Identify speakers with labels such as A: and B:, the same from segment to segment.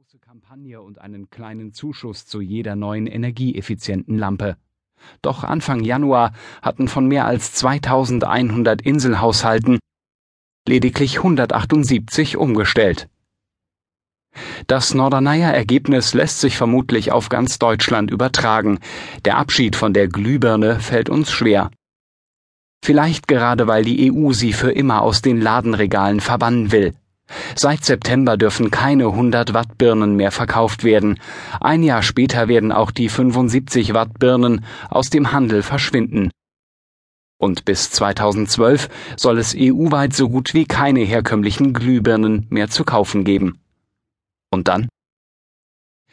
A: große Kampagne und einen kleinen Zuschuss zu jeder neuen energieeffizienten Lampe. Doch Anfang Januar hatten von mehr als 2100 Inselhaushalten lediglich 178 umgestellt. Das Norderneier Ergebnis lässt sich vermutlich auf ganz Deutschland übertragen. Der Abschied von der Glühbirne fällt uns schwer. Vielleicht gerade weil die EU sie für immer aus den Ladenregalen verbannen will. Seit September dürfen keine 100 Watt Birnen mehr verkauft werden. Ein Jahr später werden auch die 75 Watt Birnen aus dem Handel verschwinden. Und bis 2012 soll es EU-weit so gut wie keine herkömmlichen Glühbirnen mehr zu kaufen geben. Und dann?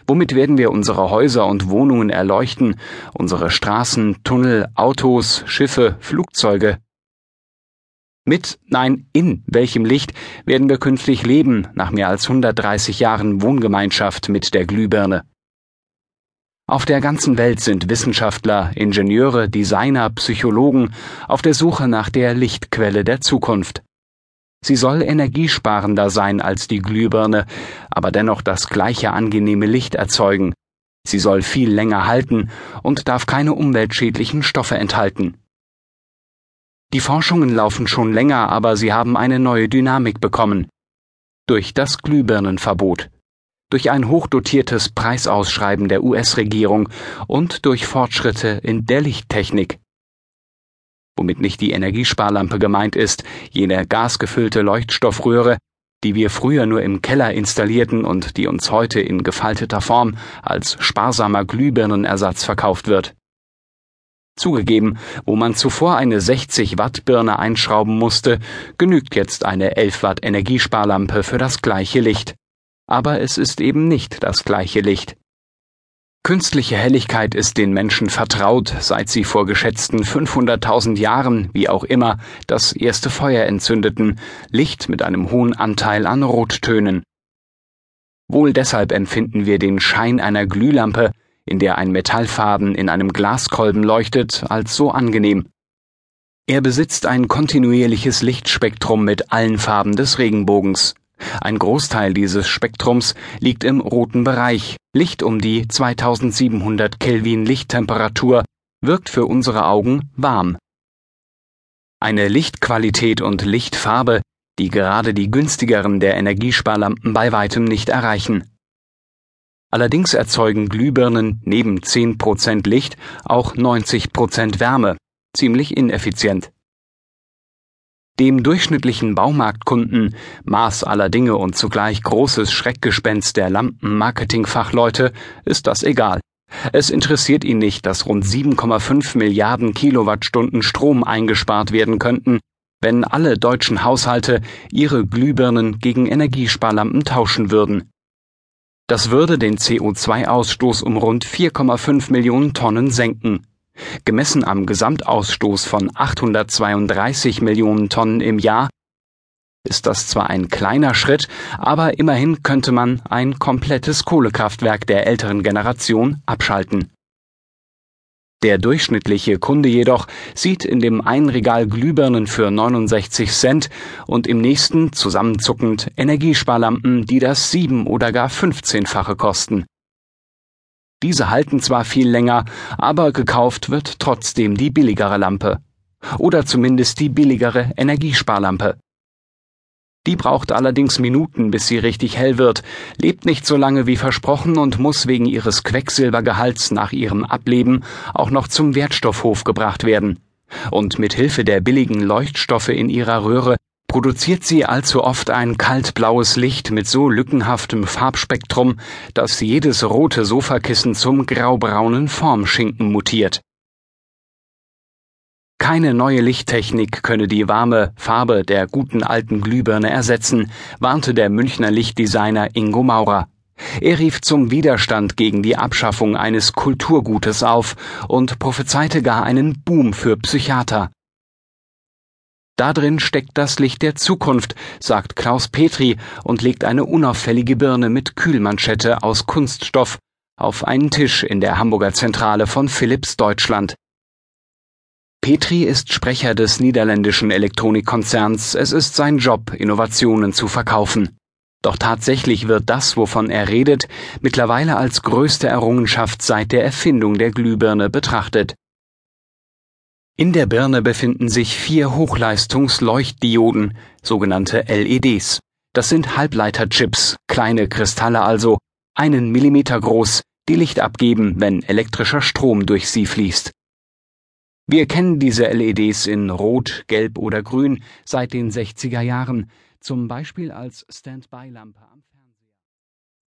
A: Womit werden wir unsere Häuser und Wohnungen erleuchten, unsere Straßen, Tunnel, Autos, Schiffe, Flugzeuge? Mit, nein, in welchem Licht werden wir künftig leben nach mehr als 130 Jahren Wohngemeinschaft mit der Glühbirne? Auf der ganzen Welt sind Wissenschaftler, Ingenieure, Designer, Psychologen auf der Suche nach der Lichtquelle der Zukunft. Sie soll energiesparender sein als die Glühbirne, aber dennoch das gleiche angenehme Licht erzeugen. Sie soll viel länger halten und darf keine umweltschädlichen Stoffe enthalten. Die Forschungen laufen schon länger, aber sie haben eine neue Dynamik bekommen. Durch das Glühbirnenverbot, durch ein hochdotiertes Preisausschreiben der US-Regierung und durch Fortschritte in der Lichttechnik. Womit nicht die Energiesparlampe gemeint ist, jene gasgefüllte Leuchtstoffröhre, die wir früher nur im Keller installierten und die uns heute in gefalteter Form als sparsamer Glühbirnenersatz verkauft wird. Zugegeben, wo man zuvor eine 60 Watt Birne einschrauben musste, genügt jetzt eine 11 Watt Energiesparlampe für das gleiche Licht. Aber es ist eben nicht das gleiche Licht. Künstliche Helligkeit ist den Menschen vertraut, seit sie vor geschätzten 500.000 Jahren, wie auch immer, das erste Feuer entzündeten, Licht mit einem hohen Anteil an Rottönen. Wohl deshalb empfinden wir den Schein einer Glühlampe, in der ein Metallfaden in einem Glaskolben leuchtet, als so angenehm. Er besitzt ein kontinuierliches Lichtspektrum mit allen Farben des Regenbogens. Ein Großteil dieses Spektrums liegt im roten Bereich. Licht um die 2700 Kelvin Lichttemperatur wirkt für unsere Augen warm. Eine Lichtqualität und Lichtfarbe, die gerade die günstigeren der Energiesparlampen bei weitem nicht erreichen. Allerdings erzeugen Glühbirnen neben 10% Licht auch 90% Wärme, ziemlich ineffizient. Dem durchschnittlichen Baumarktkunden, Maß aller Dinge und zugleich großes Schreckgespenst der Lampenmarketingfachleute, ist das egal. Es interessiert ihn nicht, dass rund 7,5 Milliarden Kilowattstunden Strom eingespart werden könnten, wenn alle deutschen Haushalte ihre Glühbirnen gegen Energiesparlampen tauschen würden. Das würde den CO2-Ausstoß um rund 4,5 Millionen Tonnen senken. Gemessen am Gesamtausstoß von 832 Millionen Tonnen im Jahr ist das zwar ein kleiner Schritt, aber immerhin könnte man ein komplettes Kohlekraftwerk der älteren Generation abschalten. Der durchschnittliche Kunde jedoch sieht in dem einen Regal Glühbirnen für 69 Cent und im nächsten, zusammenzuckend, Energiesparlampen, die das sieben- oder gar fünfzehnfache kosten. Diese halten zwar viel länger, aber gekauft wird trotzdem die billigere Lampe. Oder zumindest die billigere Energiesparlampe. Die braucht allerdings Minuten, bis sie richtig hell wird, lebt nicht so lange wie versprochen und muss wegen ihres Quecksilbergehalts nach ihrem Ableben auch noch zum Wertstoffhof gebracht werden. Und mit Hilfe der billigen Leuchtstoffe in ihrer Röhre produziert sie allzu oft ein kaltblaues Licht mit so lückenhaftem Farbspektrum, dass jedes rote Sofakissen zum graubraunen Formschinken mutiert. Keine neue Lichttechnik könne die warme Farbe der guten alten Glühbirne ersetzen, warnte der Münchner Lichtdesigner Ingo Maurer. Er rief zum Widerstand gegen die Abschaffung eines Kulturgutes auf und prophezeite gar einen Boom für Psychiater. Darin steckt das Licht der Zukunft, sagt Klaus Petri und legt eine unauffällige Birne mit Kühlmanschette aus Kunststoff auf einen Tisch in der Hamburger Zentrale von Philips Deutschland. Petri ist Sprecher des niederländischen Elektronikkonzerns. Es ist sein Job, Innovationen zu verkaufen. Doch tatsächlich wird das, wovon er redet, mittlerweile als größte Errungenschaft seit der Erfindung der Glühbirne betrachtet. In der Birne befinden sich vier Hochleistungsleuchtdioden, sogenannte LEDs. Das sind Halbleiterchips, kleine Kristalle also, einen Millimeter groß, die Licht abgeben, wenn elektrischer Strom durch sie fließt. Wir kennen diese LEDs in Rot, Gelb oder Grün seit den 60er Jahren, zum Beispiel als Standby-Lampe am